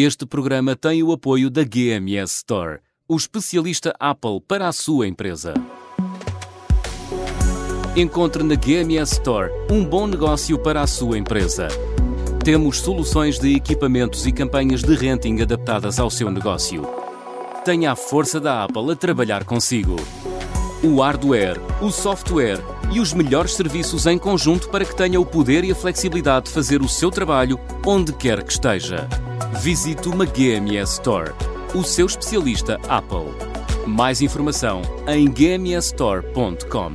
Este programa tem o apoio da GMS Store, o especialista Apple para a sua empresa. Encontre na GMS Store um bom negócio para a sua empresa. Temos soluções de equipamentos e campanhas de renting adaptadas ao seu negócio. Tenha a força da Apple a trabalhar consigo. O hardware, o software e os melhores serviços em conjunto para que tenha o poder e a flexibilidade de fazer o seu trabalho onde quer que esteja. Visite uma GMS Store, o seu especialista Apple. Mais informação em gmsstore.com.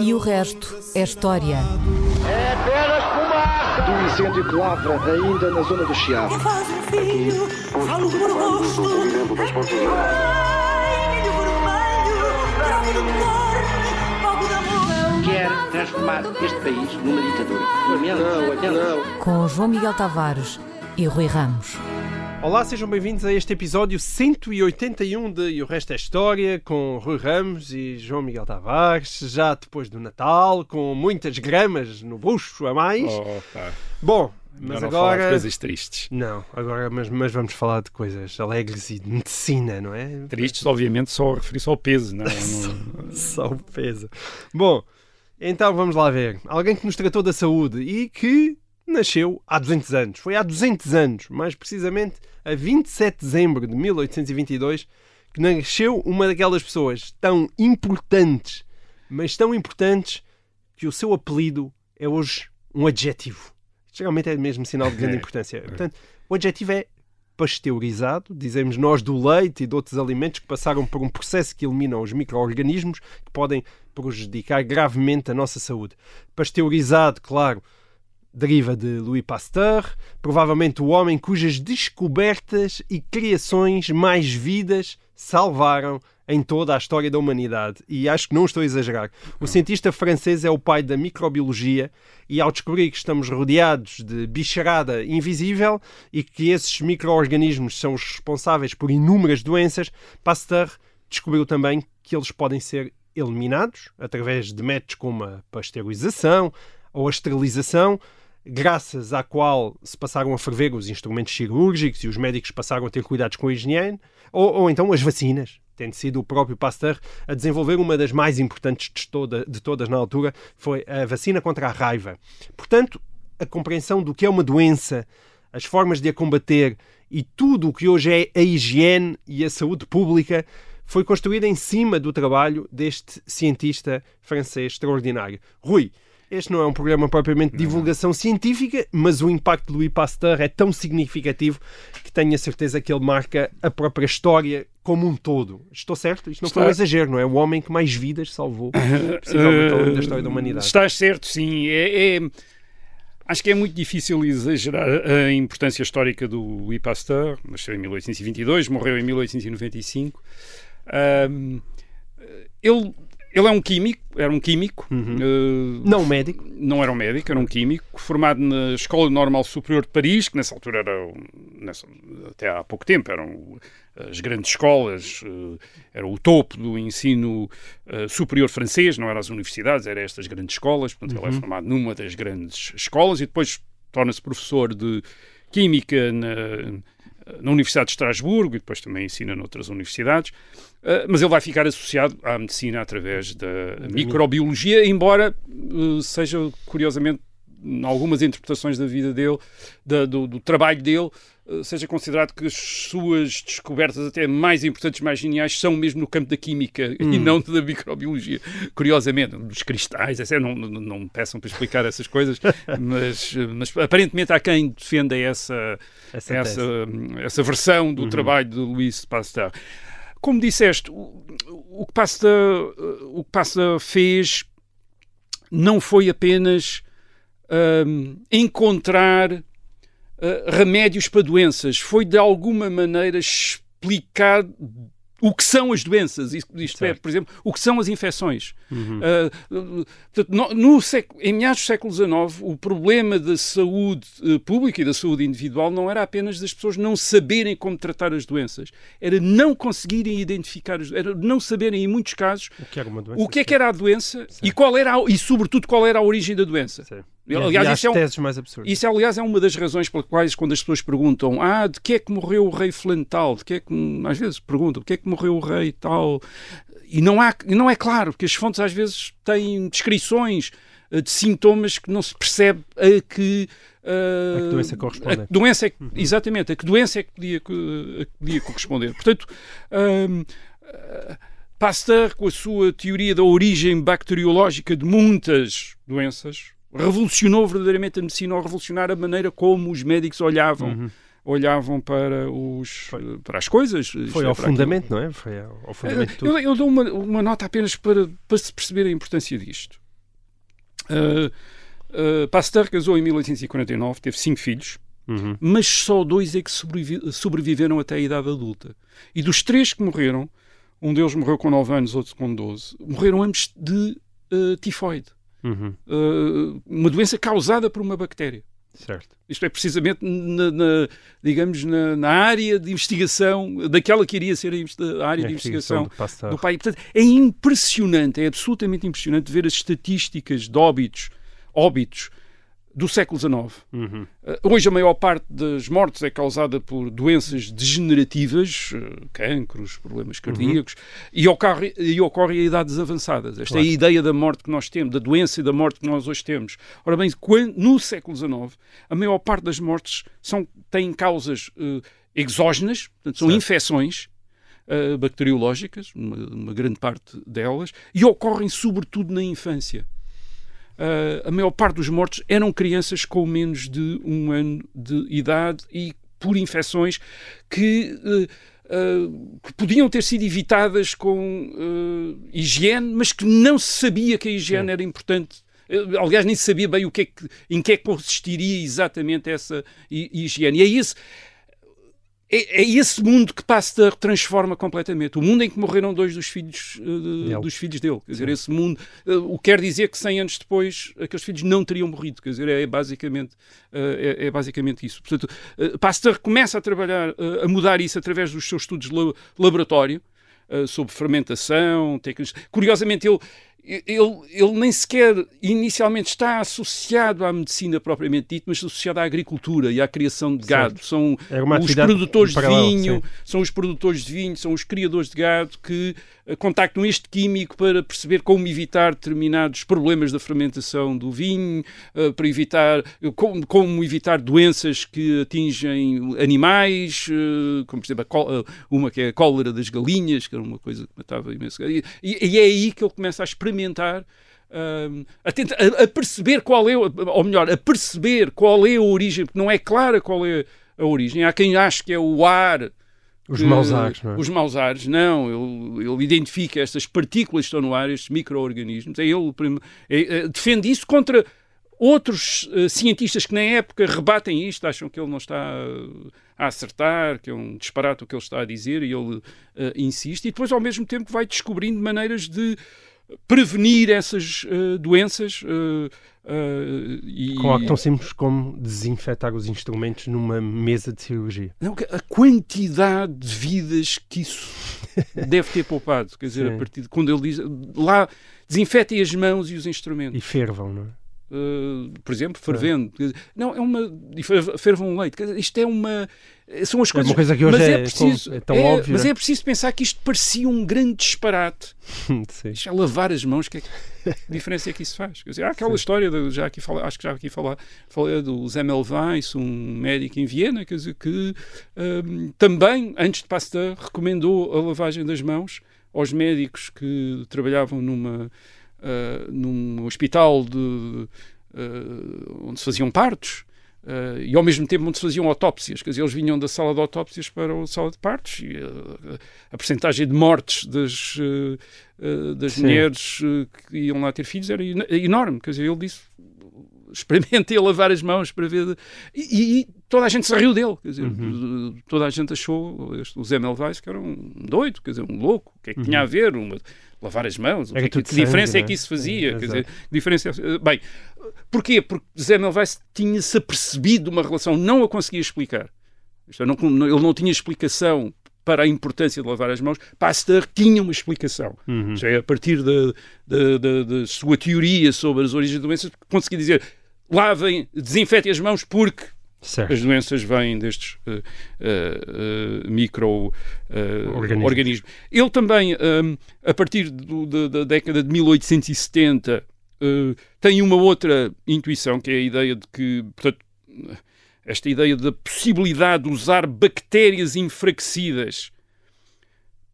E o resto é história. É apenas fumaça! Do incêndio que lavra ainda na zona do Chiado. Faz filho, falo por rosto. Ai, vermelho, prova Quer transformar este país numa ditadura. Não, não. Com João Miguel Tavares e Rui Ramos. Olá, sejam bem-vindos a este episódio 181 de E o Resto é História, com Rui Ramos e João Miguel Tavares, já depois do Natal, com muitas gramas no bucho a mais. Oh, pá. Bom, mas Não falar de agora. coisas tristes. Não, agora, mas, mas vamos falar de coisas alegres e de medicina, não é? Tristes, obviamente, só referir-se ao peso, não, é? não Só o peso. Bom, então vamos lá ver. Alguém que nos tratou da saúde e que nasceu há 200 anos. Foi há 200 anos, mais precisamente a 27 de dezembro de 1822, que nasceu uma daquelas pessoas tão importantes, mas tão importantes que o seu apelido é hoje um adjetivo. Geralmente é mesmo sinal de grande importância. Portanto, o adjetivo é pasteurizado, dizemos nós do leite e de outros alimentos que passaram por um processo que eliminam os micro-organismos que podem prejudicar gravemente a nossa saúde. Pasteurizado, claro, deriva de Louis Pasteur, provavelmente o homem cujas descobertas e criações mais vidas salvaram em toda a história da humanidade. E acho que não estou a exagerar. O cientista francês é o pai da microbiologia e ao descobrir que estamos rodeados de bicharada invisível e que esses micro-organismos são os responsáveis por inúmeras doenças, Pasteur descobriu também que eles podem ser eliminados através de métodos como a pasteurização ou a esterilização, graças à qual se passaram a ferver os instrumentos cirúrgicos e os médicos passaram a ter cuidados com a higiene, ou, ou então as vacinas, tendo sido o próprio Pasteur a desenvolver uma das mais importantes de, toda, de todas na altura, foi a vacina contra a raiva. Portanto, a compreensão do que é uma doença, as formas de a combater e tudo o que hoje é a higiene e a saúde pública foi construída em cima do trabalho deste cientista francês extraordinário. Rui, este não é um programa propriamente de divulgação científica, mas o impacto de Louis Pasteur é tão significativo que tenho a certeza que ele marca a própria história como um todo. Estou certo? Isto não foi um Está. exagero, não é? O homem que mais vidas salvou, possivelmente ao longo da história da humanidade. Estás certo, sim. É, é- Acho que é muito difícil exagerar a importância histórica do Louis Pasteur. Nasceu em 1822, morreu em 1895. Ahm, ele, ele é um químico, era um químico. eh, Não médico. não era um médico, era um químico, formado na Escola Normal Superior de Paris, que nessa altura era, um- nessa- até há pouco tempo, eram as grandes escolas, eh, era o topo do ensino eh, superior francês, não eram as universidades, eram estas grandes escolas, portanto ele é formado numa das grandes escolas e depois torna-se professor de Química na, na Universidade de Estrasburgo e depois também ensina noutras universidades. Uh, mas ele vai ficar associado à medicina através da microbiologia, embora uh, seja, curiosamente, em algumas interpretações da vida dele, da- do, do trabalho dele, seja considerado que as suas descobertas até mais importantes, mais geniais, são mesmo no campo da química e não da microbiologia. Curiosamente, dos cristais, etc. Não, não, não me peçam para explicar essas coisas, mas, uh, mas aparentemente há quem defenda essa, Essa essa, tese. essa versão do trabalho de Louis Pasteur. Como disseste, o, o que Pasteur, o que Pasteur fez não foi apenas hum, encontrar uh, remédios para doenças, foi de alguma maneira explicar o que são as doenças, isto, isto é, por exemplo, o que são as infecções. Uh, uh, no, no século- em meados do século XIX, o problema da saúde uh, pública e da saúde individual não era apenas das pessoas não saberem como tratar as doenças, era não conseguirem identificar, as, era não saberem, em muitos casos, O que era uma doença? o que é que era a doença e, qual era a- e, sobretudo, qual era a origem da doença. E Aliás, as isso é, um- teses mais absurdas. isso, aliás, é uma das razões pelas quais, quando as pessoas perguntam ah, de que é que morreu o rei fulano tal, de que é que, às vezes perguntam, de que é que morreu o rei tal, e não, há, e não é claro, porque as fontes às vezes têm descrições eh, de sintomas que não se percebe a que... eh, A que doença correspondente. a doença é que- Exatamente, a que doença é que podia, a que podia corresponder. Portanto, hum, eh, Pasteur, com a sua teoria da origem bacteriológica de muitas doenças, revolucionou verdadeiramente a medicina ao revolucionar a maneira como os médicos olhavam, olhavam para, os, para as coisas. Foi é, ao para aquilo. fundamento, não é? Foi ao, ao fundamento tudo. Eu, eu dou uma, uma nota apenas para, para se perceber a importância disto. Uh, uh, Pasteur casou em 1849, teve cinco filhos, Uhum. mas só dois é que sobrevi- sobreviveram até a idade adulta. E dos três que morreram, um deles morreu com 9 anos, outro com 12, morreram ambos de uh, tifoide, Uhum. uh, uma doença causada por uma bactéria. Certo. Isto é precisamente na, na- digamos, na, na área de investigação, daquela que iria ser a, a área A de investigação do do pai. Portanto, é impressionante, é absolutamente impressionante ver as estatísticas de óbitos, óbitos do século XIX. Uhum. Eh, Hoje a maior parte das mortes é causada por doenças degenerativas, eh, cancros, problemas cardíacos, e, ocorre, e ocorre a idades avançadas. Esta é Claro. a ideia da morte que nós temos, da doença e da morte que nós hoje temos. Ora bem, quan- no século XIX, a maior parte das mortes são, têm causas eh, exógenas, portanto, são Certo. infecções, eh, bacteriológicas, uma, uma grande parte delas, e ocorrem sobretudo na infância. Uh, a maior parte dos mortos eram crianças com menos de um ano de idade e por infecções que, uh, uh, que podiam ter sido evitadas com uh, higiene, mas que não se sabia que a higiene Sim. era importante. Uh, Aliás, nem se sabia bem o que é que, em que é que consistiria exatamente essa hi- higiene. E é esse, é, é esse mundo que Pasteur transforma completamente. O mundo em que morreram dois dos filhos, uh, dos filhos dele. Quer dizer, esse mundo. uh, o que quer dizer que 100 anos depois aqueles filhos não teriam morrido. Quer dizer, é basicamente, uh, é, é basicamente isso. Portanto, Pasteur começa a trabalhar, a mudar isso através dos seus estudos de la- laboratório. sobre fermentação, técnicas. Curiosamente, ele, ele, ele nem sequer inicialmente está associado à medicina propriamente dita, mas associado à agricultura e à criação de gado. São Era uma os produtores de vinho, sim. são os produtores de vinho, são os criadores de gado que contactam este químico para perceber como evitar determinados problemas da fermentação do vinho, eh, para evitar eh, como, como evitar doenças que atingem animais, eh, como por exemplo eh, uma que é a cólera das galinhas, que era uma coisa que matava imenso. E, e é aí que ele começa a experimentar hum, a, tenta- a- perceber qual é, ou melhor, a perceber qual é a origem, porque não é clara qual é a origem. Há quem ache que é o ar. Os que- maus ares, não é? Os maus ares, não. Ele, ele identifica estas partículas que estão no ar, estes micro-organismos. É ele, é- é- defende isso contra outros eh, cientistas que na época rebatem isto, acham que ele não está eh, a acertar, que é um disparate o que ele está a dizer e ele eh, insiste. E depois, ao mesmo tempo, vai descobrindo maneiras de prevenir essas eh, doenças. Eh, e, Com algo tão simples como desinfetar os instrumentos numa mesa de cirurgia. Não, a quantidade de vidas que isso deve ter poupado. Quer dizer, Sim. a partir de quando ele diz lá, desinfetem as mãos e os instrumentos. E fervam, não é? Uh, por exemplo, fervendo. Dizer, Não, é uma. fer- Fervam um leite. Isto é uma. São as É coisas. uma coisa que hoje mas é é, preciso, tão- é tão óbvio, Mas é? é preciso pensar que isto parecia um grande disparate. Sim. É lavar as mãos, que, é que diferença é que isso faz? Quer dizer, há aquela história, de, já aqui fala, acho que já aqui falar, falei do Zemel Weiss, um médico em Viena, quer dizer, que hum, também, antes de Pasteur, recomendou a lavagem das mãos aos médicos que trabalhavam numa, ah, num hospital de, ah, onde se faziam partos. ah, e ao mesmo tempo onde se faziam autópsias, quer dizer, eles vinham da sala de autópsias para a sala de partos e ah, a percentagem de mortes das, eh, das Sim. mulheres que iam lá ter filhos era eno- enorme. Quer dizer, ele disse: experimentem a lavar as mãos para ver. E, e toda a gente se riu dele. Quer dizer, Uhum. toda a gente achou este, o Zé Melvais que era um doido, quer dizer, um louco. O que é que Uhum. tinha a ver? Uma- lavar as mãos? Que, é que- tudo que diferença sangue, é que é? isso fazia? É, quer dizer, que diferença é- Bem, porquê? Porque Zé Melvais tinha-se apercebido de uma relação, não a conseguia explicar. Isto é, não- ele não tinha explicação para a importância de lavar as mãos. Pasteur tinha uma explicação. Uhum. É a partir da, da, da- da sua teoria sobre as origens de doenças, conseguia dizer lavem, desinfetem as mãos porque Certo. as doenças vêm destes uh, uh, uh, micro-organismos. Organismos. Ele também, um, a partir do- da, da década de 1870, uh, tem uma outra intuição, que é a ideia de que, portanto, esta ideia da possibilidade de usar bactérias enfraquecidas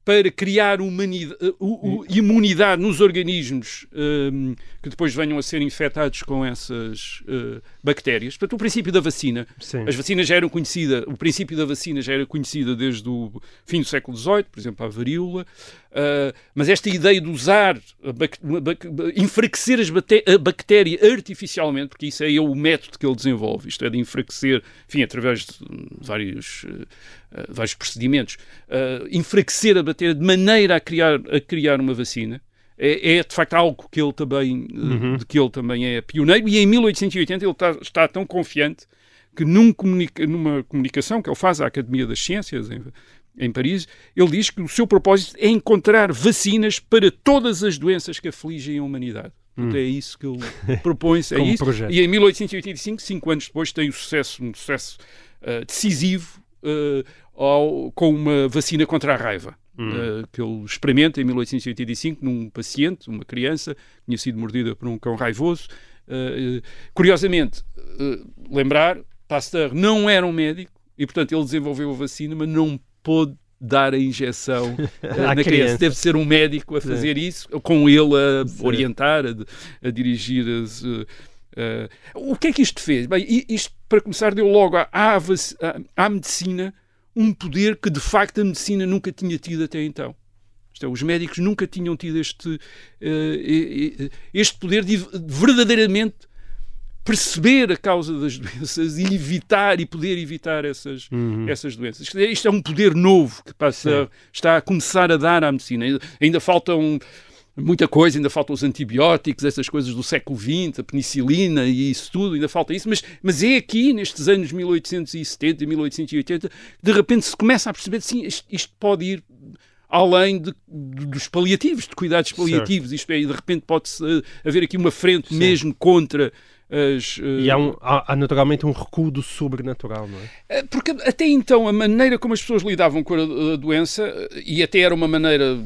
para criar humanida- u- u- imunidade nos organismos um, que depois venham a ser infectados com essas uh, bactérias. Portanto, o princípio da vacina Sim. as vacinas já eram conhecidas, o princípio da vacina já era conhecida desde o fim do século XVIII, por exemplo, a varíola, ah, mas esta ideia de usar, enfraquecer as a bactéria artificialmente, porque isso é o método que ele desenvolve, isto é de enfraquecer, enfim, através de vários, ah, vários procedimentos, enfraquecer a bactéria de maneira a criar, a criar uma vacina. É, é, de facto algo que ele também, eh, de que ele também é pioneiro e em 1880 ele está, está tão confiante que num comunica- numa comunicação que ele faz à Academia das Ciências em, em Paris, ele diz que o seu propósito é encontrar vacinas para todas as doenças que afligem a humanidade. Portanto, é isso que ele propõe-se, é isso. projeto. E em 1885, cinco anos depois, tem o sucesso, um sucesso ah, decisivo ah, ao- com uma vacina contra a raiva. Ah, que ele experimenta em 1885 num paciente, uma criança, que tinha sido mordida por um cão raivoso. Ah, curiosamente, lembrar, Pasteur não era um médico e, portanto, ele desenvolveu a vacina, mas não pôde dar a injeção na criança. criança. Deve ser um médico a fazer isso, com ele a orientar, a, a dirigir as. ah, ah, o que é que isto fez? Bem, isto, para começar, deu logo à, à- à medicina um poder que, de facto, a medicina nunca tinha tido até então. É, os médicos nunca tinham tido este, eh, este poder de verdadeiramente perceber a causa das doenças e evitar e poder evitar essas, essas doenças. Isto é- é um poder novo que passa, está a começar a dar à medicina. Ainda faltam muita coisa, ainda faltam os antibióticos, essas coisas do século XX, a penicilina e isso tudo, ainda falta isso, mas, mas é aqui, nestes anos 1870 e 1880, de repente se começa a perceber, sim, isto, pode ir além de- dos paliativos, de cuidados paliativos, isto é, e de repente pode-se eh, haver aqui uma frente mesmo contra as... eh, E há, um- há- há naturalmente um recuo do sobrenatural, não é? eh, Porque até então a maneira como as pessoas lidavam com a, a doença, eh, e até era uma maneira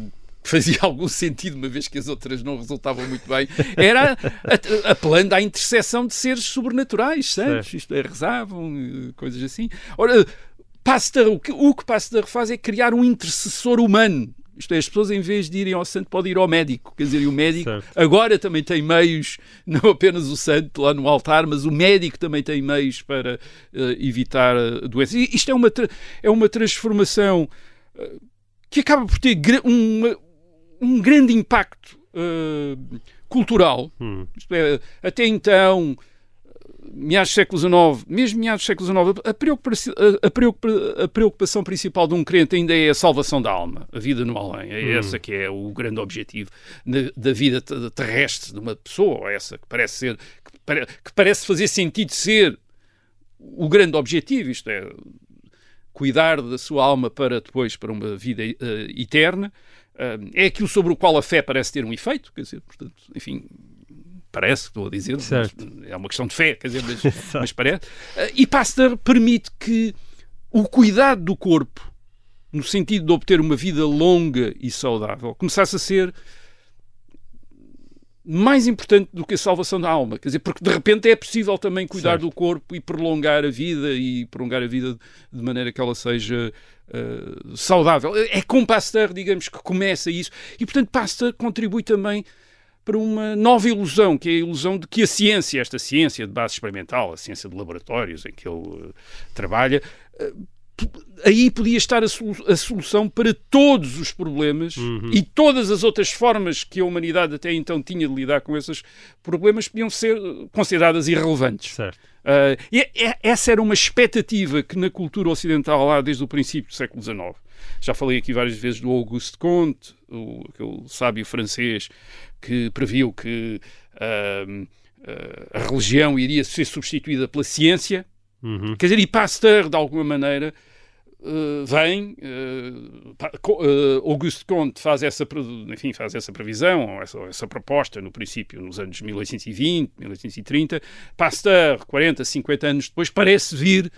fazia algum sentido, uma vez que as outras não resultavam muito bem, era apelando à intercessão de seres sobrenaturais, santos, Certo. isto é, rezavam, eh, coisas assim. Ora, Pasteur, o que, o que Pasteur faz é criar um intercessor humano. Isto é, as pessoas em vez de irem ao santo podem ir ao médico. Quer dizer, e o médico Certo. agora também tem meios, não apenas o santo lá no altar, mas o médico também tem meios para eh, evitar a doença. E isto é uma, é uma transformação eh, que acaba por ter uma- um grande impacto eh, cultural. Hum. É, até então, meados do século XIX, mesmo meados do século XIX, a preocupação, a, a preocupação principal de um crente ainda é a salvação da alma, a vida no além. É essa que é o grande objetivo da vida te- terrestre de uma pessoa, essa que parece ser, que, pare- que parece fazer sentido ser o grande objetivo, isto é, cuidar da sua alma para depois para uma vida eh, eterna. É aquilo sobre o qual a fé parece ter um efeito, quer dizer, portanto, enfim, parece, estou a dizer, é uma questão de fé, quer dizer, mas, mas parece. Eh, E Pasteur permite que o cuidado do corpo, no sentido de obter uma vida longa e saudável, começasse a ser mais importante do que a salvação da alma. Quer dizer, porque de repente é possível também cuidar Certo. do corpo e prolongar a vida e prolongar a vida de maneira que ela seja eh, saudável. É com Pasteur, digamos, que começa isso. E, portanto, Pasteur contribui também para uma nova ilusão, que é a ilusão de que a ciência, esta ciência de base experimental, a ciência de laboratórios em que ele eh, trabalha, p- aí podia estar a, solu- a solução para todos os problemas e todas as outras formas que a humanidade até então tinha de lidar com esses problemas podiam ser consideradas irrelevantes. Uh, e é- é- essa era uma expectativa que na cultura ocidental lá desde o princípio do século XIX. Já falei aqui várias vezes do Auguste Comte, o, aquele sábio francês que previu que ahm, ah, a religião iria ser substituída pela ciência. Uhum. Quer dizer, e Pasteur, de alguma maneira, Uh, vem, uh, Auguste Comte faz essa, enfim, faz essa previsão, essa, essa proposta no princípio, nos anos 1820, 1830. Pasteur, 40, 50 anos depois, parece vir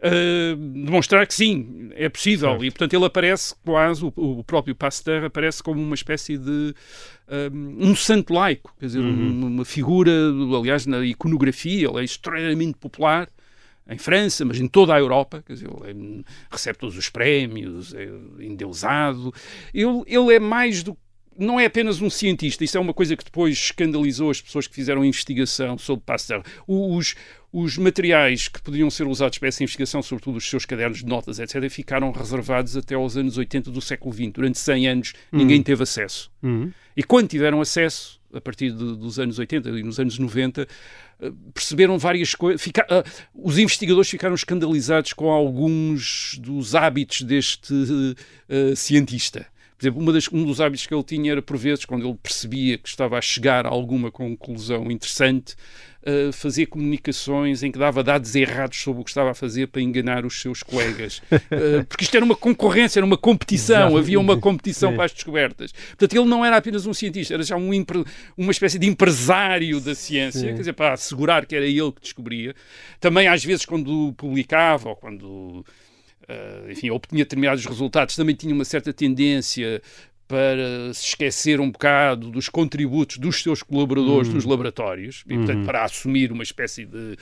Uh, demonstrar que sim, é possível. Certo. E, portanto, ele aparece quase, o, o, próprio Pasteur aparece como uma espécie de um, um santo laico, quer dizer, uhum. uma figura, aliás, na iconografia, ele é extremamente popular em França, mas em toda a Europa, quer dizer, ele é, recebe todos os prémios, é endeusado. Ele, ele é mais do não é apenas um cientista, isso é uma coisa que depois escandalizou as pessoas que fizeram investigação sobre Pasteur. Os, os materiais que podiam ser usados para essa investigação, sobretudo os seus cadernos de notas, etc., ficaram reservados até aos anos 80 do século XX. Durante 100 anos ninguém uhum. teve acesso. Uhum. E quando tiveram acesso, a partir de, dos anos 80 e nos anos 90, eh, perceberam várias coisas. Uh, os investigadores ficaram escandalizados com alguns dos hábitos deste uh, cientista. Por exemplo, das, um dos hábitos que ele tinha era, por vezes, quando ele percebia que estava a chegar a alguma conclusão interessante, uh, fazer comunicações em que dava dados errados sobre o que estava a fazer para enganar os seus colegas. Uh, porque isto era uma concorrência, era uma competição, havia uma competição para as descobertas. Portanto, ele não era apenas um cientista, era já um uma espécie de empresário da ciência, Sim. quer dizer, para assegurar que era ele que descobria. Também, às vezes, quando publicava ou quando uh, enfim, obtinha determinados resultados, também tinha uma certa tendência para se esquecer um bocado dos contributos dos seus colaboradores uhum. dos laboratórios, e, portanto, uhum. para assumir uma espécie de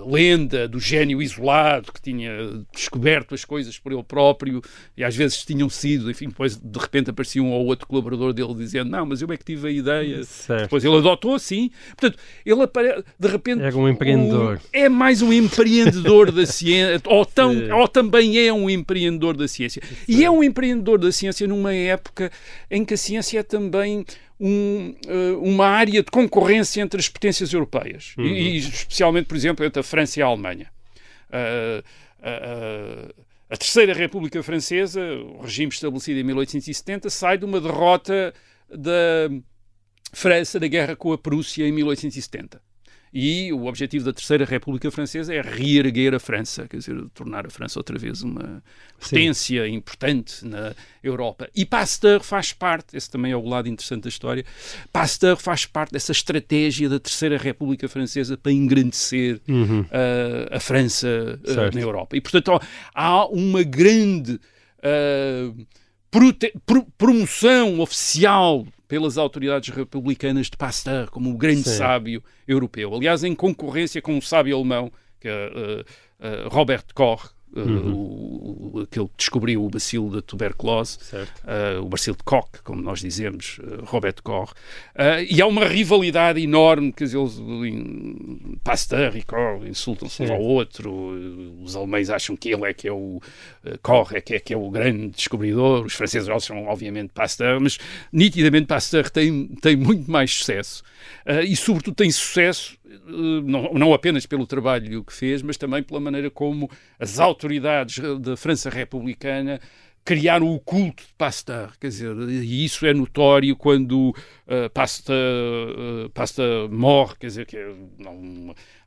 lenda do gênio isolado que tinha descoberto as coisas por ele próprio e às vezes tinham sido, enfim, depois de repente aparecia um ou outro colaborador dele dizendo não, mas eu é que tive a ideia. Certo. Depois ele adotou assim. Portanto, ele apare... de repente... É um empreendedor. O... É mais um empreendedor da ciência, ou, tão... ou também é um empreendedor da ciência. E é um empreendedor da ciência numa época em que a ciência é também um, uh, uma área de concorrência entre as potências europeias, uhum. e, e, especialmente, por exemplo, entre a França e a Alemanha. Uh, uh, a Terceira República Francesa, o regime estabelecido em 1870, sai de uma derrota da França na guerra com a Prússia em 1870 e o objetivo da Terceira República Francesa é reerguer a França, quer dizer, tornar a França outra vez uma potência Sim. importante na Europa. E Pasteur faz parte, esse também é o lado interessante da história, Pasteur faz parte dessa estratégia da Terceira República Francesa para engrandecer uhum. uh, a França uh, na Europa. E, portanto, há uma grande uh, promoção oficial pelas autoridades republicanas de Pasteur como o grande Sim. sábio europeu. Aliás, em concorrência com um sábio alemão, que é uh, uh, Robert Koch, uhum. o, aquele que descobriu o bacilo da tuberculose, uh, o bacilo de Koch, como nós dizemos, uh, Robert Koch. Uh, e há uma rivalidade enorme, que eles, em Pasteur e Koch insultam-se um ao outro, os alemães acham que ele é que é o Koch, é que é, que é o grande descobridor, os franceses acham, obviamente, Pasteur, mas nitidamente Pasteur tem, tem muito mais sucesso. e, sobretudo, tem sucesso não, não apenas pelo trabalho que fez, mas também pela maneira como as autoridades da França republicana criaram o culto de Pasteur, quer dizer, e isso é notório quando uh, Pasteur, uh, Pasteur morre, quer dizer, que é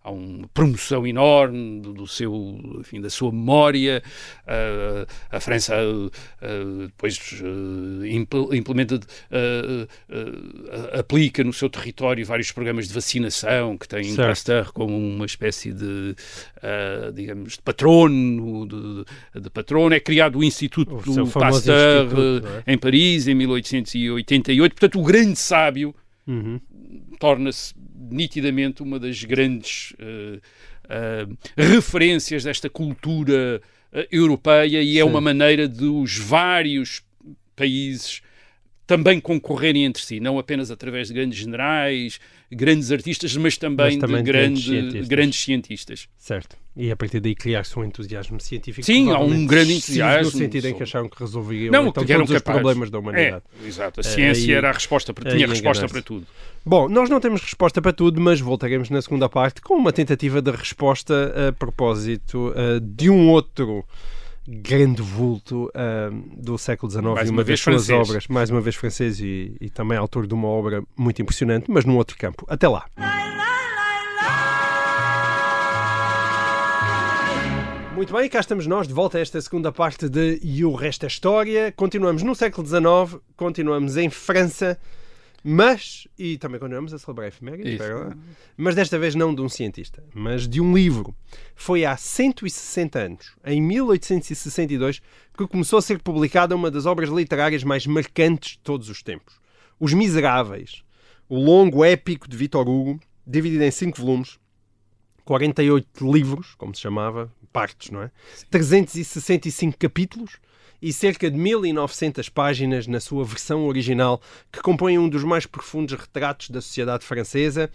há uma promoção enorme do, do, seu, enfim, da sua memória. Uh, a França uh, depois uh, implementa, aplica no seu território vários programas de vacinação que têm Pasteur como uma espécie de, digamos, de patrono, de, de, patrono. É criado o Instituto o do Pasteur instituto, é? em Paris em 1888. Portanto, o grande sábio uhum. torna-se nitidamente uma das grandes uh, uh, referências desta cultura uh, europeia e é Sim. uma maneira dos vários países também concorrerem entre si, não apenas através de grandes generais, grandes artistas, mas também, mas também de grande, cientistas. grandes cientistas. Certo. E a partir daí criar-se um entusiasmo científico. Sim, há um grande entusiasmo. No sentido em que acharam que resolviam não, então, todos os problemas da humanidade. É, exato. A ciência era a resposta para, tinha resposta para tudo. Bom, nós não temos resposta para tudo, mas voltaremos na segunda parte com uma tentativa de resposta a propósito uh, de um outro grande vulto uh, do século XIX mais e uma, uma das suas francês. obras, mais uma vez francês e, e também autor de uma obra muito impressionante, mas num outro campo. Até lá. Muito bem, cá estamos nós, de volta a esta segunda parte de E o Resto é História. Continuamos no século XIX, continuamos em França, mas, e também continuamos a celebrar a efeméride, Isso. espera lá. mas desta vez não de um cientista, mas de um livro. Foi há 160 anos, em 1862, que começou a ser publicada uma das obras literárias mais marcantes de todos os tempos. Os Miseráveis, o longo épico de Victor Hugo, dividido em cinco volumes, 48 livros, como se chamava, partes, não é? 365 capítulos e cerca de 1900 páginas na sua versão original, que compõem um dos mais profundos retratos da sociedade francesa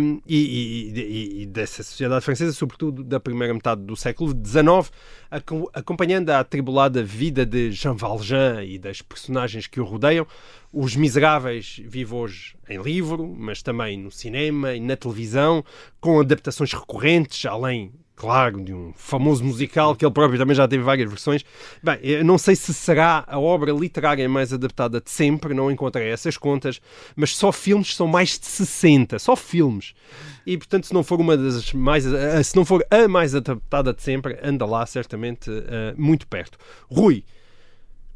hum, e, e- e- dessa sociedade francesa, sobretudo da primeira metade do século XIX, aco- acompanhando a atribulada vida de Jean Valjean e das personagens que o rodeiam. Os Miseráveis vive hoje em livro, mas também no cinema e na televisão, com adaptações recorrentes, além, claro, de um famoso musical que ele próprio também já teve várias versões. Bem, eu não sei se será a obra literária mais adaptada de sempre, não encontrei essas contas, mas só filmes são mais de 60, só filmes. E portanto, se não for uma das mais, eh, se não for a mais adaptada de sempre, anda lá certamente eh, muito perto. Rui,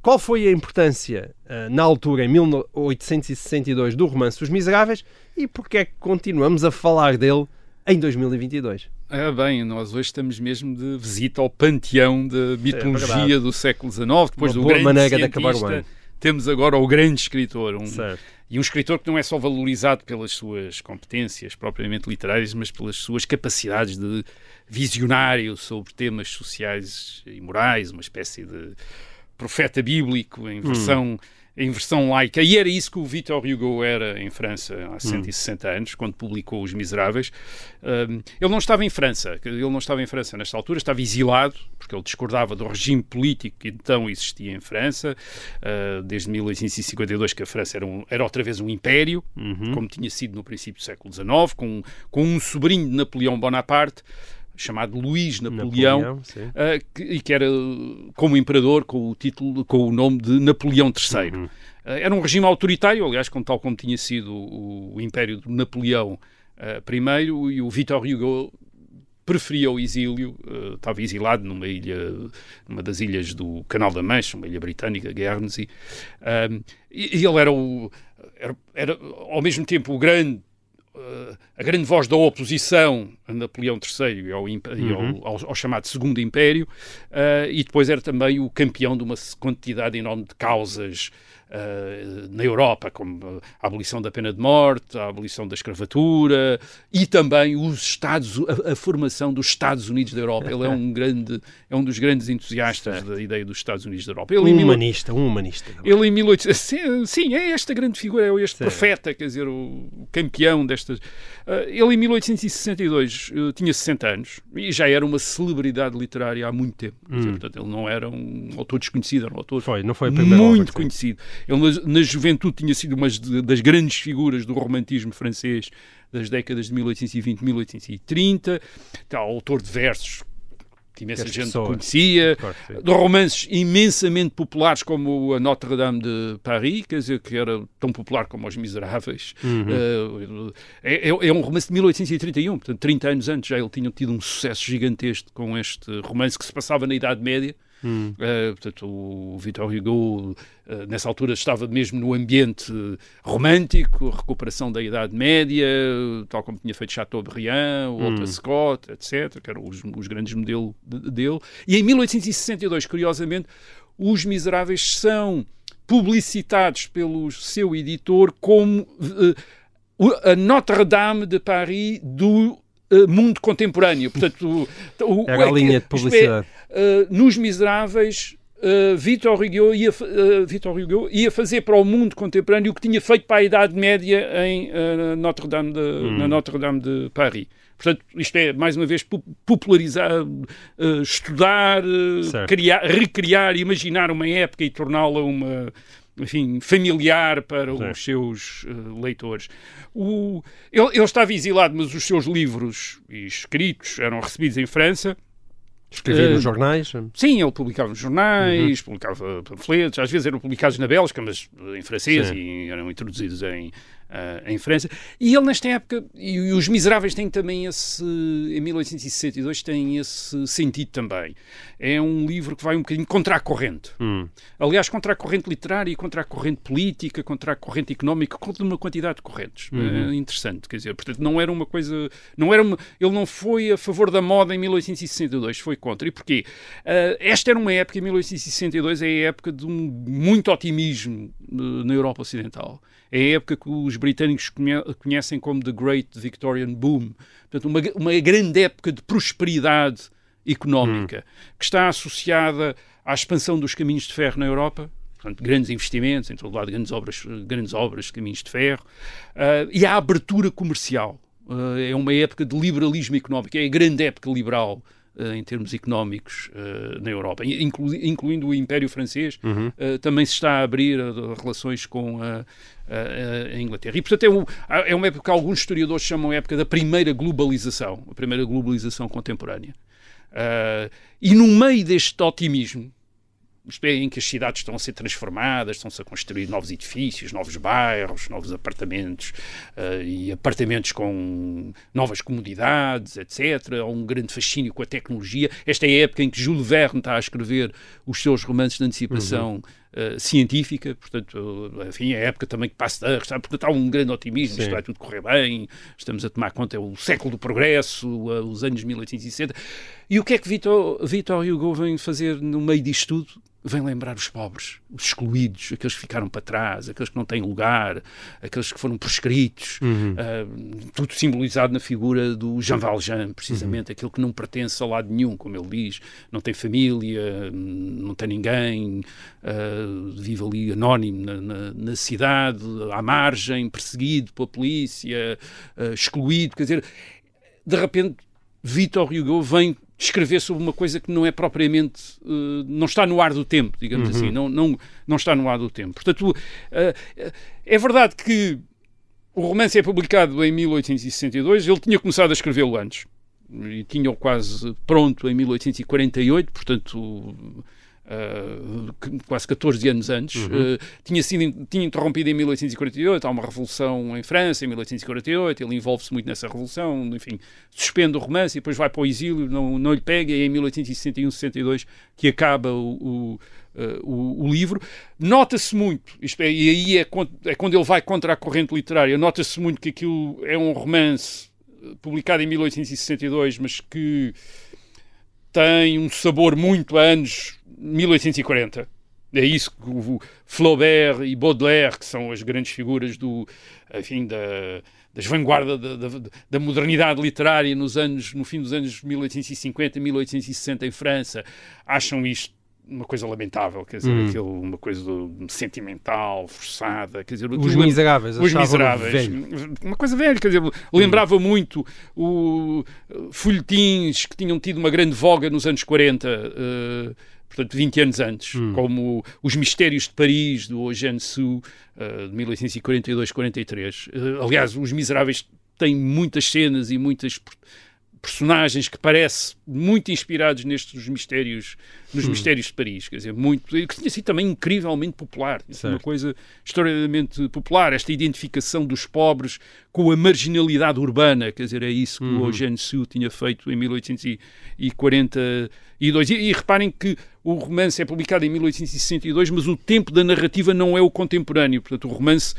qual foi a importância, eh, na altura, em 1862, do romance Os Miseráveis e porque é que continuamos a falar dele em 2022? É bem, nós hoje estamos mesmo de visita ao panteão da mitologia verdade. do século XIX, depois Uma do boa grande maneira de acabar o ano. temos agora o grande escritor, um, Certo. e um escritor que não é só valorizado pelas suas competências propriamente literárias, mas pelas suas capacidades de visionário sobre temas sociais e morais, uma espécie de profeta bíblico em versão, em versão laica. E era isso que o Victor Hugo era em França há 160 anos, quando publicou Os Miseráveis. Um, ele não estava em França, ele não estava em França nesta altura, estava exilado, porque ele discordava do regime político que então existia em França, uh, desde 1852 que a França era, um- era outra vez um império, como tinha sido no princípio do século XIX, com, com um sobrinho de Napoleão Bonaparte, chamado Luís Napoleão, Napoleão. Uh, que- e que era como imperador com o título, com o nome de Napoleão III. Uhum. Uh, era um regime autoritário, aliás, como, tal como tinha sido o, o Império de Napoleão uh, I, e o Victor Hugo preferia o exílio, uh, estava exilado numa ilha, numa das ilhas do Canal da Mancha, uma ilha britânica, Guernsey, Um, e, e ele era, o, era, era ao mesmo tempo o grande eh, a grande voz da oposição a Napoleão III e ao, e ao- ao- chamado Segundo Império, eh, e depois era também o campeão de uma quantidade enorme de causas eh, na Europa, como a abolição da pena de morte, a abolição da escravatura e também os Estados, a, a formação dos Estados Unidos da Europa. Ele é um grande, é um dos grandes entusiastas da ideia dos Estados Unidos da Europa. Ele, Um humanista, um humanista. ele em 1800. Sim, é esta grande figura, é este Sim. profeta, quer dizer, o campeão destas. Ah, ele em 1862 eh, tinha 60 anos e já era uma celebridade literária há muito tempo. Dizer, portanto, ele não era um autor desconhecido, era um autor Foi, não foi a primeira muito obra, conhecido. Ele na, juventude tinha sido uma das grandes figuras do romantismo francês das décadas de 1820 1830. Tá, autor de versos que imensa Que gente pessoas- conhecia Claro de romances imensamente populares como a Notre-Dame de Paris, quer dizer, que era tão popular como Os Miseráveis. Uhum. Eh, é, é um romance de 1831, portanto, 30 anos antes já ele tinha tido um sucesso gigantesco com este romance que se passava na Idade Média. Hum. Eh, portanto, o Victor Hugo, eh, nessa altura, estava mesmo no ambiente romântico, a recuperação da Idade Média, tal como tinha feito Chateaubriand, Walter Scott, etc., que eram os, os grandes modelos de- dele. E em 1862, curiosamente, Os Miseráveis são publicitados pelo seu editor como o- a Notre-Dame de Paris do eh, mundo contemporâneo. Portanto, o, o, É a galinha de isto é, publicidade. Uh, nos Miseráveis, uh, Victor, Hugo ia, uh, Victor Hugo ia fazer para o mundo contemporâneo o que tinha feito para a Idade Média em uh, Notre-Dame de, Hum. na Notre-Dame de Paris. Portanto, isto é, mais uma vez, pu- popularizar, uh, estudar, uh, criar, recriar, imaginar uma época e torná-la uma, enfim, familiar para Sim. os seus uh, leitores. O, ele, ele estava exilado, mas os seus livros e escritos eram recebidos em França. Escrevi Eh, nos jornais. Sim, ele publicava nos jornais, Uhum. publicava panfletos, às vezes eram publicados na Bélgica, mas eh, em francês Sim. e eram introduzidos em, uh, em França. E ele, nesta época, e, e, os Miseráveis têm também esse, em 1862, têm esse sentido também. É um livro que vai um bocadinho contra a corrente. Hum. Aliás, contra a corrente literária, contra a corrente política, contra a corrente económica, contra uma quantidade de correntes. Uhum. É interessante, quer dizer, portanto, não era uma coisa. Não era uma, ele não foi a favor da moda em 1862, foi contra. E porquê? Uh, esta era uma época, em 1862, é a época de um muito otimismo uh, na Europa Ocidental. É a época que os britânicos conhecem como The Great Victorian Boom. Portanto, uma, uma grande época de prosperidade económica, hum. que está associada à expansão dos caminhos de ferro na Europa, portanto, grandes investimentos, em todo lado, grandes obras, grandes obras de caminhos de ferro, uh, e à abertura comercial. Uh, é uma época de liberalismo económico, é a grande época liberal em termos económicos na Europa, inclu incluindo o Império Francês, uhum. também se está a abrir relações com a, a, Inglaterra. E, portanto, é, um, é uma época que alguns historiadores chamam a época da primeira globalização, a primeira globalização contemporânea. e no meio deste otimismo, em que as cidades estão a ser transformadas, estão-se a construir novos edifícios, novos bairros, novos apartamentos uh, e apartamentos com novas comodidades, etc. Há um grande fascínio com a tecnologia. Esta é a época em que Jules Verne está a escrever os seus romances de antecipação. Uhum. Uh, científica, portanto, enfim, é a época também que passa a estar, portanto, há um grande otimismo, Sim. isto vai tudo correr bem, estamos a tomar conta, é o século do progresso, uh, os anos 1860. E o que é que Vitor Hugo vem fazer no meio disto tudo? Vem lembrar os pobres, os excluídos, aqueles que ficaram para trás, aqueles que não têm lugar, aqueles que foram proscritos, uhum. uh, tudo simbolizado na figura do Jean Valjean, precisamente, uhum. aquele que não pertence a lado nenhum, como ele diz, não tem família, não tem ninguém, uh, vive ali anónimo na, na, na, cidade, à margem, perseguido pela polícia, uh, excluído, quer dizer, de repente Vitor Hugo vem escrever sobre uma coisa que não é propriamente uh, não está no ar do tempo, digamos uhum. assim, não, não, não está no ar do tempo. Portanto, uh, é verdade que o romance é publicado em 1862, ele tinha começado a escrevê-lo antes e tinha-o quase pronto em 1848, portanto Uh, quase 14 anos antes, uhum. uh, tinha sido tinha interrompido em 1848, há uma revolução em França em 1848, ele envolve-se muito nessa revolução, enfim, suspende o romance e depois vai para o exílio, não, não lhe pega, e é em 1861-62 que acaba o, o Uh, o, o, livro. Nota-se muito, isto é, e aí é quando, é quando ele vai contra a corrente literária, nota-se muito que aquilo é um romance publicado em 1862, mas que tem um sabor muito a anos 1840. É isso que o Flaubert e Baudelaire, que são as grandes figuras do, enfim, da, das vanguardas da, da, da, modernidade literária nos anos, no fim dos anos 1850, 1860 em França, acham isto uma coisa lamentável, quer dizer, hum. aquilo, uma coisa sentimental, forçada, quer dizer, os miseráveis, os miseráveis, velho. uma coisa velha, quer dizer, lembrava hum. muito o folhetins que tinham tido uma grande voga nos anos 40, uh, portanto 20 anos antes, hum. como Os Mistérios de Paris, do Eugène Sue, uh, de 1842-43. Uh, aliás, Os Miseráveis têm muitas cenas e muitas personagens que parece muito inspirados nestes mistérios, nos hum. mistérios de Paris, quer dizer, muito, que tinha sido também incrivelmente popular, uma coisa extraordinariamente popular, esta identificação dos pobres com a marginalidade urbana, quer dizer, é isso que uhum. o Eugène Sue tinha feito em 1842. E, e reparem que o romance é publicado em 1862, mas o tempo da narrativa não é o contemporâneo, portanto, o romance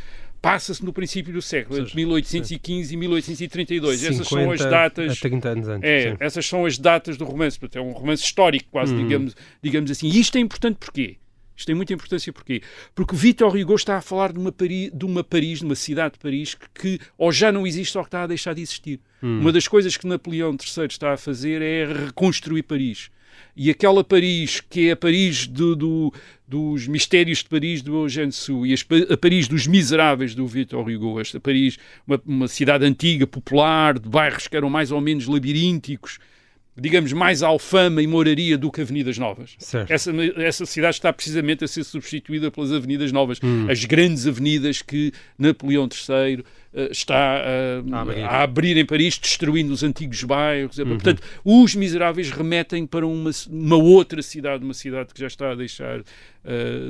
passa-se no princípio do século, entre 1815 sim. e 1832. Essas são as datas. A 30 anos antes. É, sim. essas são as datas do romance. Portanto, é um romance histórico, quase, hum. digamos, digamos assim. E isto é importante porquê? Isto tem muita importância porquê? Porque Victor Hugo está a falar de uma Paris, de uma, Paris, de uma cidade de Paris que, que ou já não existe ou que está a deixar de existir. Hum. Uma das coisas que Napoleão III está a fazer é reconstruir Paris e aquela Paris que é a Paris do, do, dos mistérios de Paris do Eugène Sue e a Paris dos miseráveis do Victor Hugo, esta Paris, uma, uma cidade antiga, popular, de bairros que eram mais ou menos labirínticos, digamos, mais alfama e moraria do que Avenidas Novas. Essa, essa cidade está precisamente a ser substituída pelas Avenidas Novas, hum. as grandes avenidas que Napoleão III uh, está uh, a, abrir. a, abrir. em Paris, destruindo os antigos bairros. Uhum. Portanto, os miseráveis remetem para uma, uma outra cidade, uma cidade que já está a deixar uh,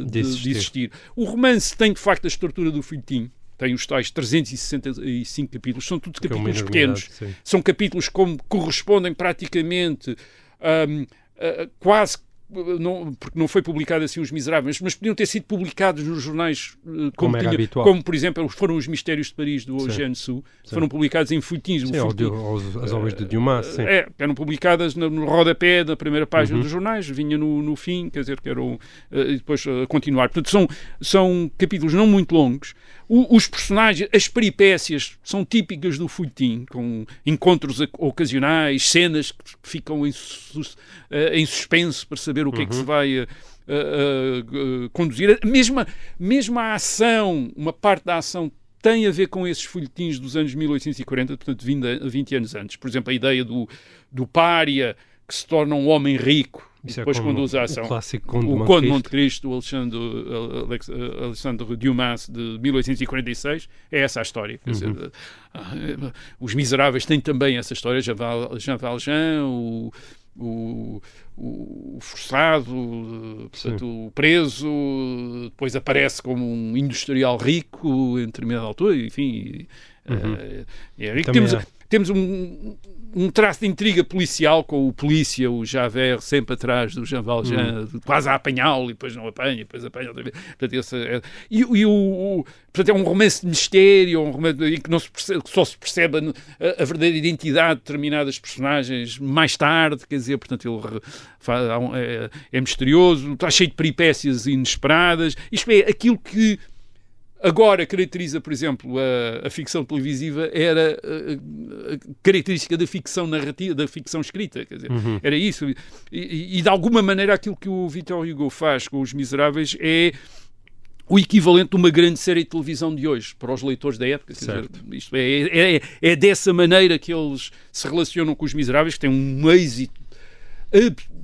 de, de, existir. de, existir. O romance tem, de facto, a estrutura do folhetim tem os tais 365 capítulos, são tudo é capítulos pequenos. enormidade, sim. São capítulos como correspondem praticamente hum, a- quase não, porque não foi publicado assim os Miseráveis, mas podiam ter sido publicados nos jornais eh, como, Como tinha- habitual. como, por exemplo foram os Mistérios de Paris do. Eugène Sue, foram publicados em folhetins. Sim, folhetim- de- as obras de Dumas, sim. é, eram publicadas no, no rodapé da primeira página Uhum. dos jornais, vinha no, no fim, quer dizer, que eram. eh, e depois eh, continuar. Portanto, são, são capítulos não muito longos. O- os personagens, as peripécias são típicas do folhetim, com encontros ocasionais, cenas que ficam em, eh, em suspense para saber o que é que Uhum. se vai. eh, eh, eh, conduzir. Mesmo, a- mesmo a ação, uma parte da ação tem a ver com esses folhetins dos anos 1840, portanto, vindo a 20 anos antes. Por exemplo, a ideia do, do pária que se torna um homem rico e é depois como conduz a ação. O clássico Conde de o Monte Conde. Monte Cristo, Alexandre, Alex- Alexandre Dumas, de 1846, é essa a história. Uhum. dizer, os Miseráveis têm também essa história, Jean Valjean, o, o, o forçado, eh, portanto, o preso, depois aparece como um industrial rico em determinada altura, enfim. eh, é rico. Uhum. Temos. Temos um, um traço de intriga policial com o polícia, o Javert, sempre atrás do Jean Valjean, Hum. quase a apanhá-lo e depois não apanha, depois apanha outra vez. Portanto, esse é- e e o, o- portanto, é um romance de mistério, um romance em que, não se percebe- só se percebe a, a verdadeira identidade de determinadas personagens mais tarde, quer dizer, portanto, ele é, é misterioso, está cheio de peripécias inesperadas. Isto é, aquilo que agora caracteriza, por exemplo, a, a ficção televisiva era a, a característica da ficção narrativa, da ficção escrita, quer dizer, era isso. E, e- e, de alguma maneira aquilo que o Victor Hugo faz com Os Miseráveis é o equivalente de uma grande série de televisão de hoje para os leitores da época. Dizer, Certo. isto é, é, é dessa maneira que eles se relacionam com os Miseráveis, que tem um êxito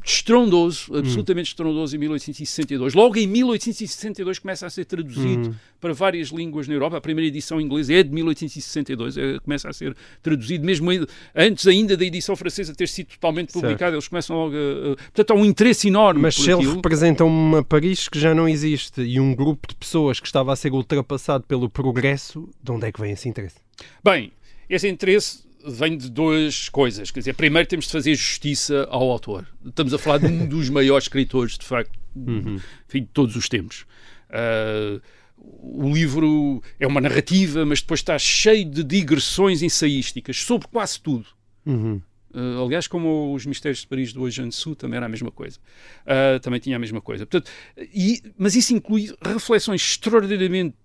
estrondoso, absolutamente estrondoso em 1862. Logo em 1862 começa a ser traduzido para várias línguas na Europa. A primeira edição em inglês é de 1862, é, começa a ser traduzido, mesmo antes ainda da edição francesa ter sido totalmente Certo. publicada. Eles começam logo a, Portanto, há um interesse enorme Mas se ele aquilo. representa uma Paris que já não existe e um grupo de pessoas que estava a ser ultrapassado pelo progresso, de onde é que vem esse interesse? Bem, esse interesse vem de duas coisas. Quer dizer, primeiro temos de fazer justiça ao autor. Estamos a falar de um dos maiores escritores, de facto, enfim, de todos os tempos. Ah, o livro é uma narrativa, mas depois está cheio de digressões ensaísticas sobre quase tudo. Uhum. Uh, aliás, como os Mistérios de Paris do Eugène Sue também era a mesma coisa. Uh, também tinha a mesma coisa. Portanto, e- mas isso inclui reflexões extraordinariamente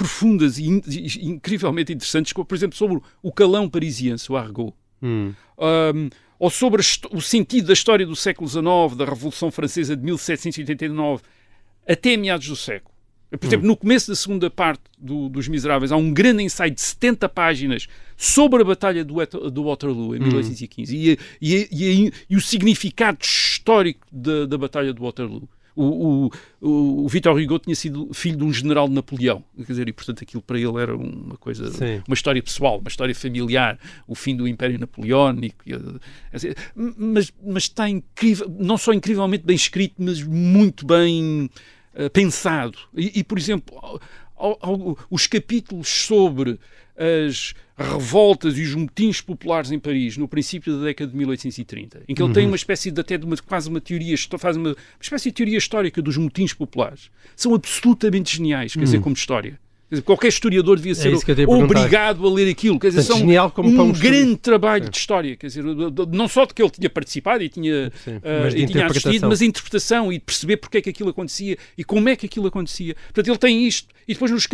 profundas e, in- e incrivelmente interessantes, como, por exemplo, sobre o calão parisiense, o argot. Hum. Um, ou sobre o sentido da história do século XIX, da Revolução Francesa de 1789, até meados do século. Por exemplo, no começo da segunda parte do- dos Miseráveis, há um grande ensaio de 70 páginas sobre a Batalha do, do Waterloo, em 1815, e, e- e- e o significado histórico da, da Batalha do Waterloo. O, o, o, o Victor Hugo tinha sido filho de um general de Napoleão, quer dizer, e portanto aquilo para ele era uma coisa, Sim. uma história pessoal, uma história familiar, o fim do Império Napoleónico. eh, dizer, Mas, mas está incrível, não só incrivelmente bem escrito, mas muito bem eh, pensado. E, e, por exemplo, ao- ao- os capítulos sobre as revoltas e os motins populares em Paris no princípio da década de 1830, em que ele tem uma espécie de até de uma, quase uma teoria, faz uma, uma espécie de teoria histórica dos motins populares, são absolutamente geniais, quer dizer, como história. Dizer, qualquer historiador devia ser te ia perguntar. obrigado a ler aquilo. Quer dizer, são genial como um um grande trabalho de história. Quer dizer, não só de que ele tinha participado e tinha, Sim, de e tinha assistido, mas a interpretação e perceber porque é que aquilo acontecia e como é que aquilo acontecia. Portanto, ele tem isto. E depois, nos,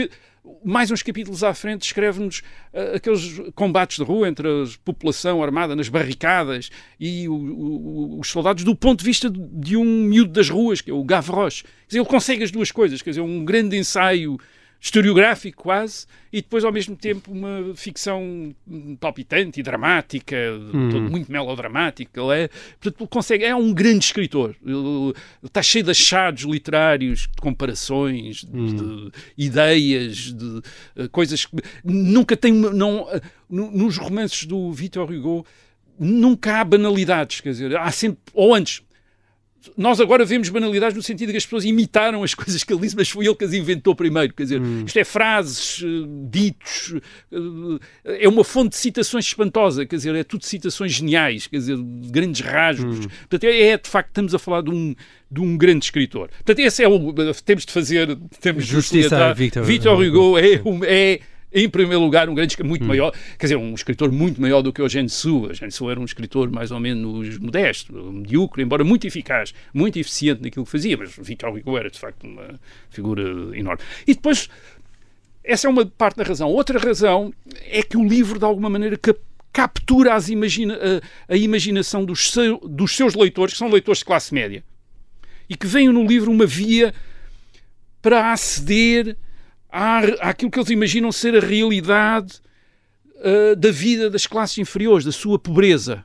mais uns capítulos à frente, escreve-nos ah, aqueles combates de rua entre a população armada nas barricadas e o- o- os soldados do ponto de vista de, de um miúdo das ruas, que é o Gavroche. Quer dizer, ele consegue as duas coisas. Quer dizer, um grande ensaio historiográfico quase, e depois ao mesmo tempo uma ficção hum, palpitante e dramática, todo muito melodramática. Ele é, portanto, consegue, é um grande escritor. Ele, está cheio de achados literários, de comparações, de, de ideias, de eh, coisas que nunca tem não no- nos romances do Victor Hugo nunca há banalidades, quer dizer, há sempre ou antes nós agora vemos banalidades no sentido de que as pessoas imitaram as coisas que ele disse, mas foi ele que as inventou primeiro. Quer dizer, Hum. isto é frases, eh, ditos, eh, é uma fonte de citações espantosa, quer dizer, é tudo citações geniais, quer dizer, de grandes rasgos. Hum. Portanto, é, é, de facto, estamos a falar de um, de um grande escritor. Portanto, esse é o. Temos de fazer. Temos de Justiça salientar. Victor Victor Hugo. Hugo é, um- é em primeiro lugar, um grande escritor, Hum. muito maior, quer dizer, um escritor muito maior do que o Sue. Eugène Sue era um escritor mais ou menos modesto, medíocre, embora muito eficaz, muito eficiente naquilo que fazia, mas Victor Hugo era, de facto, uma figura enorme. E depois, essa é uma parte da razão. Outra razão é que o livro, de alguma maneira, cap- captura as imagina- a, a imaginação dos, seu- dos seus leitores, que são leitores de classe média, e que veem no livro uma via para aceder à, àquilo que eles imaginam ser a realidade ah, da vida das classes inferiores, da sua pobreza.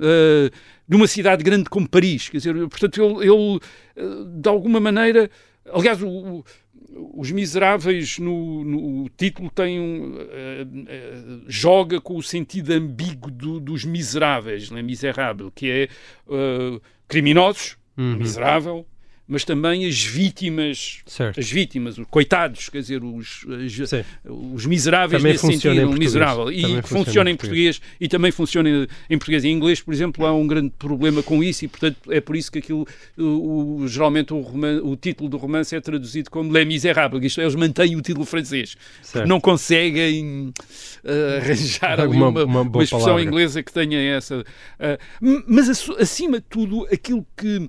ah, numa cidade grande como Paris. Quer dizer, portanto, ele, ele, ah, de alguma maneira. Aliás, o- o- os Miseráveis no, no título tem um, ah, ah, joga com o sentido ambíguo do- dos miseráveis, né? miserável, que é ah, criminosos, miserável, mas também as vítimas Certo. as vítimas, os coitados, quer dizer, os, as- os miseráveis Também nesse sentido, um português. miserável. E funciona, funciona em em português e também funciona em português. Em inglês, por exemplo, há um grande problema com isso e, portanto, é por isso que aquilo, o, o- geralmente o, o título do romance é traduzido como Les Misérables. Isto é, eles mantêm o título francês. Não conseguem eh, arranjar Uma- uma, uma uma expressão palavra. inglesa que tenha essa. eh, mas, acima de tudo, aquilo que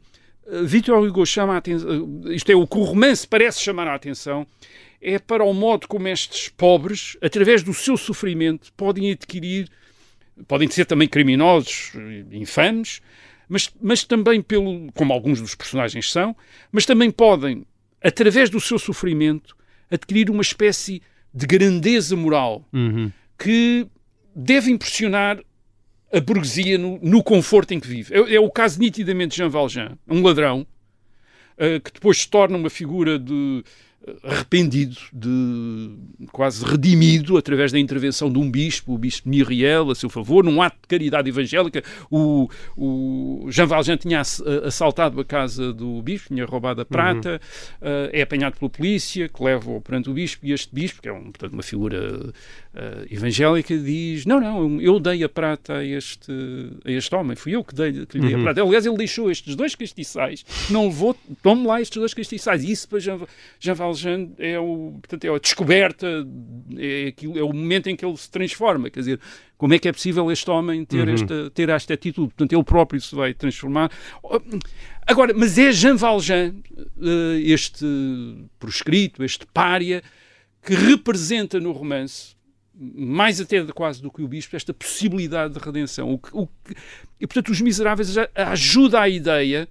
Victor Hugo chama a atenção, isto é, o que o romance parece chamar a atenção, é para o modo como estes pobres, através do seu sofrimento, podem adquirir, podem ser também criminosos, infames, mas, mas também pelo, como alguns dos personagens são, mas também podem, através do seu sofrimento, adquirir uma espécie de grandeza moral Uhum. que deve impressionar a burguesia no, no conforto em que vive. É, é o caso nitidamente de Jean Valjean, um ladrão, eh, que depois se torna uma figura de arrependido, de quase redimido através da intervenção de um bispo, o bispo Miriel, a seu favor, num ato de caridade evangélica. O, o Jean Valjean tinha eh, assaltado a casa do bispo, tinha roubado a prata, eh, é apanhado pela polícia, que leva-o perante o bispo, e este bispo, que é um, portanto, uma figura eh, evangélica, diz: Não, não, eu dei a prata a este, a este homem, fui eu que, dei, que lhe dei a prata. Aliás, ele deixou estes dois castiçais, não levou, tome lá estes dois castiçais. E isso para Jean, Jean Valjean é, o, portanto, é a descoberta, é, aquilo, é o momento em que ele se transforma. Quer dizer, como é que é possível este homem ter, esta, ter esta atitude? Portanto, ele próprio se vai transformar. Agora, mas é Jean Valjean, eh, este proscrito, este pária, que representa no romance, mais até quase do que o bispo, esta possibilidade de redenção. O que- o que- e, portanto, os miseráveis ajuda à ideia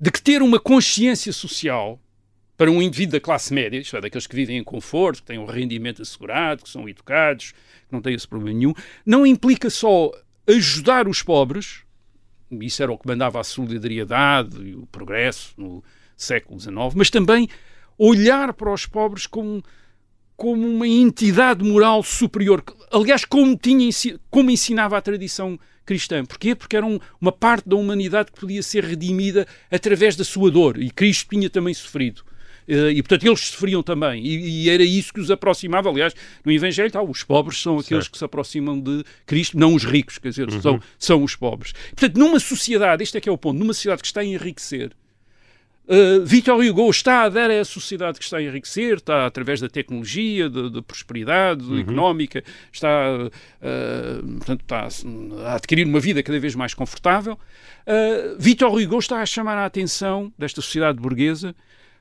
de que ter uma consciência social para um indivíduo da classe média, isto é, daqueles que vivem em conforto, que têm um rendimento assegurado, que são educados, que não têm esse problema nenhum, não implica só ajudar os pobres, isso era o que mandava a solidariedade e o progresso no século XIX, mas também olhar para os pobres como, como uma entidade moral superior. Aliás, como, tinha, como ensinava a tradição cristã. Porquê? Porque eram uma parte da humanidade que podia ser redimida através da sua dor. E Cristo tinha também sofrido. Eh, E, portanto, eles sofriam também. E, e era isso que os aproximava. Aliás, no Evangelho, tá, os pobres são aqueles que se aproximam de Cristo, não os ricos, quer dizer, são, são os pobres. Portanto, numa sociedade, este é que é o ponto, numa sociedade que está a enriquecer, Uh, Victor Hugo está a dar a sociedade que está a enriquecer, está através da tecnologia, da da prosperidade económica, está, uh, portanto, está a adquirir uma vida cada vez mais confortável. Uh, Victor Hugo está a chamar a atenção desta sociedade burguesa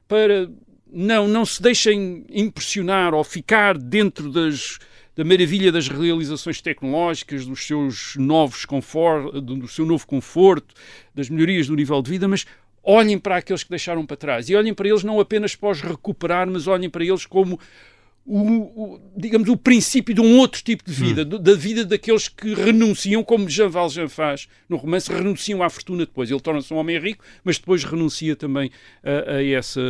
para não, não se deixem impressionar ou ficar dentro das, da maravilha das realizações tecnológicas, dos seus novos confortos, do seu novo conforto, das melhorias do nível de vida, mas olhem para aqueles que deixaram para trás. E olhem para eles não apenas para os recuperar, mas olhem para eles como o, o, digamos, o princípio de um outro tipo de vida, do- da vida daqueles que renunciam, como Jean Valjean faz no romance, renunciam à fortuna depois. Ele torna-se um homem rico, mas depois renuncia também a, a essa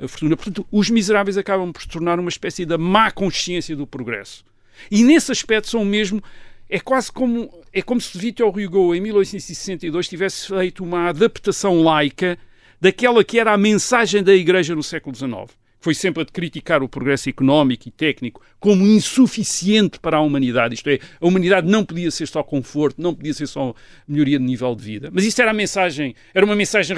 a fortuna. Portanto, os miseráveis acabam por se tornar uma espécie da má consciência do progresso. E nesse aspecto são mesmo é quase como é como se Victor Hugo em 1862 tivesse feito uma adaptação laica daquela que era a mensagem da Igreja no século XIX. Foi sempre a de criticar o progresso económico e técnico como insuficiente para a humanidade. Isto é, a humanidade não podia ser só conforto, não podia ser só melhoria de nível de vida. Mas isso era a mensagem, era uma mensagem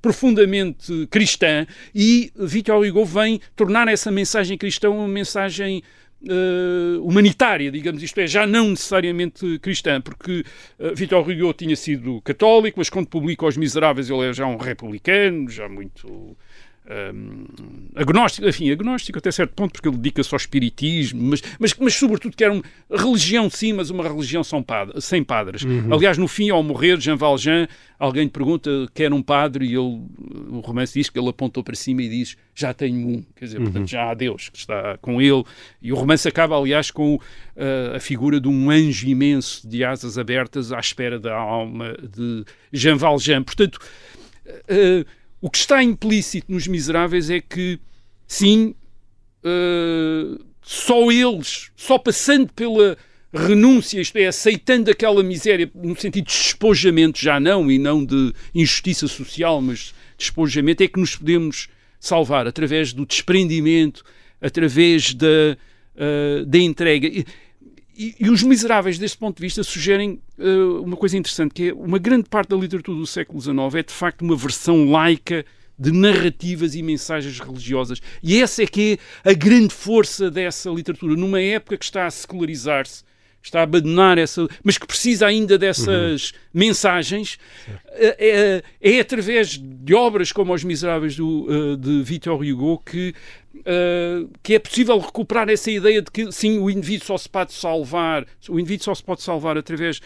profundamente cristã e Victor Hugo vem tornar essa mensagem cristã uma mensagem Uh, humanitária, digamos isto é, já não necessariamente cristã, porque uh, Vitor Hugo tinha sido católico, mas quando publica Os Miseráveis ele é já um republicano, já muito um, agnóstico, enfim, agnóstico até certo ponto, porque ele dedica-se ao espiritismo, mas, mas, mas sobretudo que era uma religião sim, mas uma religião sem padres. Uhum. Aliás, no fim, ao morrer, Jean Valjean, alguém lhe pergunta quer um padre e ele, o romance diz que ele apontou para cima e diz já tenho um, quer dizer, uhum. portanto já há Deus que está com ele. E o romance acaba, aliás, com uh, a figura de um anjo imenso de asas abertas à espera da alma de Jean Valjean. Portanto, uh, o que está implícito nos Miseráveis é que, sim, uh, só eles, só passando pela renúncia, isto é, aceitando aquela miséria, no sentido de despojamento, já não, e não de injustiça social, mas despojamento, é que nos podemos salvar através do desprendimento, através da, uh, da entrega. E, e, os miseráveis, desse ponto de vista, sugerem uh, uma coisa interessante, que é uma grande parte da literatura do século XIX é, de facto, uma versão laica de narrativas e mensagens religiosas. E essa é que é a grande força dessa literatura, numa época que está a secularizar-se, está a abandonar essa, mas que precisa ainda dessas uhum. mensagens, é, é, é, através de obras como Os Miseráveis do, de Victor Hugo que Uh, que é possível recuperar essa ideia de que sim, o indivíduo só se pode salvar, o indivíduo só se pode salvar através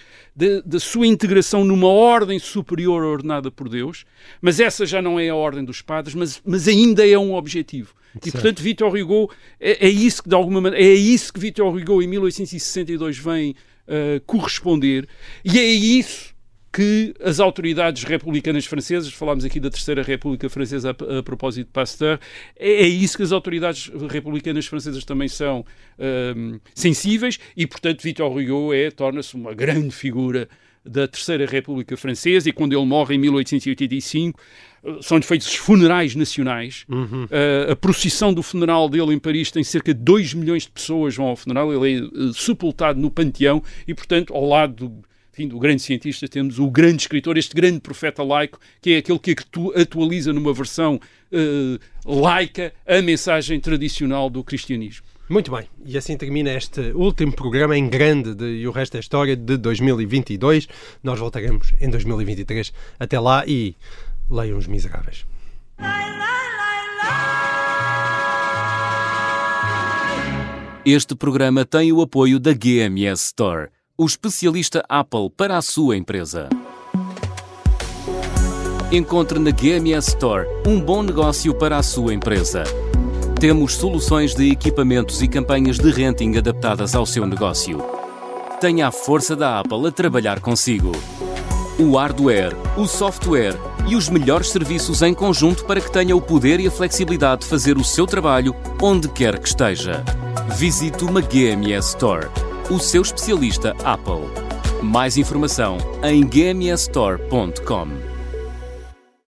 da sua integração numa ordem superior ordenada por Deus, mas essa já não é a ordem dos padres, mas, mas ainda é um objetivo. E portanto, Victor Hugo é, é, isso que de alguma maneira é isso que Victor Hugo em 1862 vem uh, corresponder e é isso que as autoridades republicanas francesas, falámos aqui da Terceira República Francesa a, a propósito de Pasteur, é, é, isso que as autoridades republicanas francesas também são um, sensíveis e, portanto, Victor Hugo é, torna-se uma grande figura da Terceira República Francesa e quando ele morre em 1885 são-lhe feitos os funerais nacionais. Uhum. Uh, a procissão do funeral dele em Paris tem cerca de 2 milhões de pessoas vão ao funeral. Ele é uh, sepultado no Panteão e, portanto, ao lado do enfim, do grande cientista, temos o grande escritor, este grande profeta laico, que é aquele que atualiza numa versão uh, laica a mensagem tradicional do cristianismo. Muito bem, e assim termina este último programa em grande de E o Resto é História de 2022. Nós voltaremos em 2023. Até lá e leiam os miseráveis. Este programa tem o apoio da GMS Store o especialista Apple para a sua empresa. Encontre na GMS Store um bom negócio para a sua empresa. Temos soluções de equipamentos e campanhas de renting adaptadas ao seu negócio. Tenha a força da Apple a trabalhar consigo. O hardware, o software e os melhores serviços em conjunto para que tenha o poder e a flexibilidade de fazer o seu trabalho onde quer que esteja. Visite uma GMS Store o seu especialista Apple. Mais informação em gmsstore.com.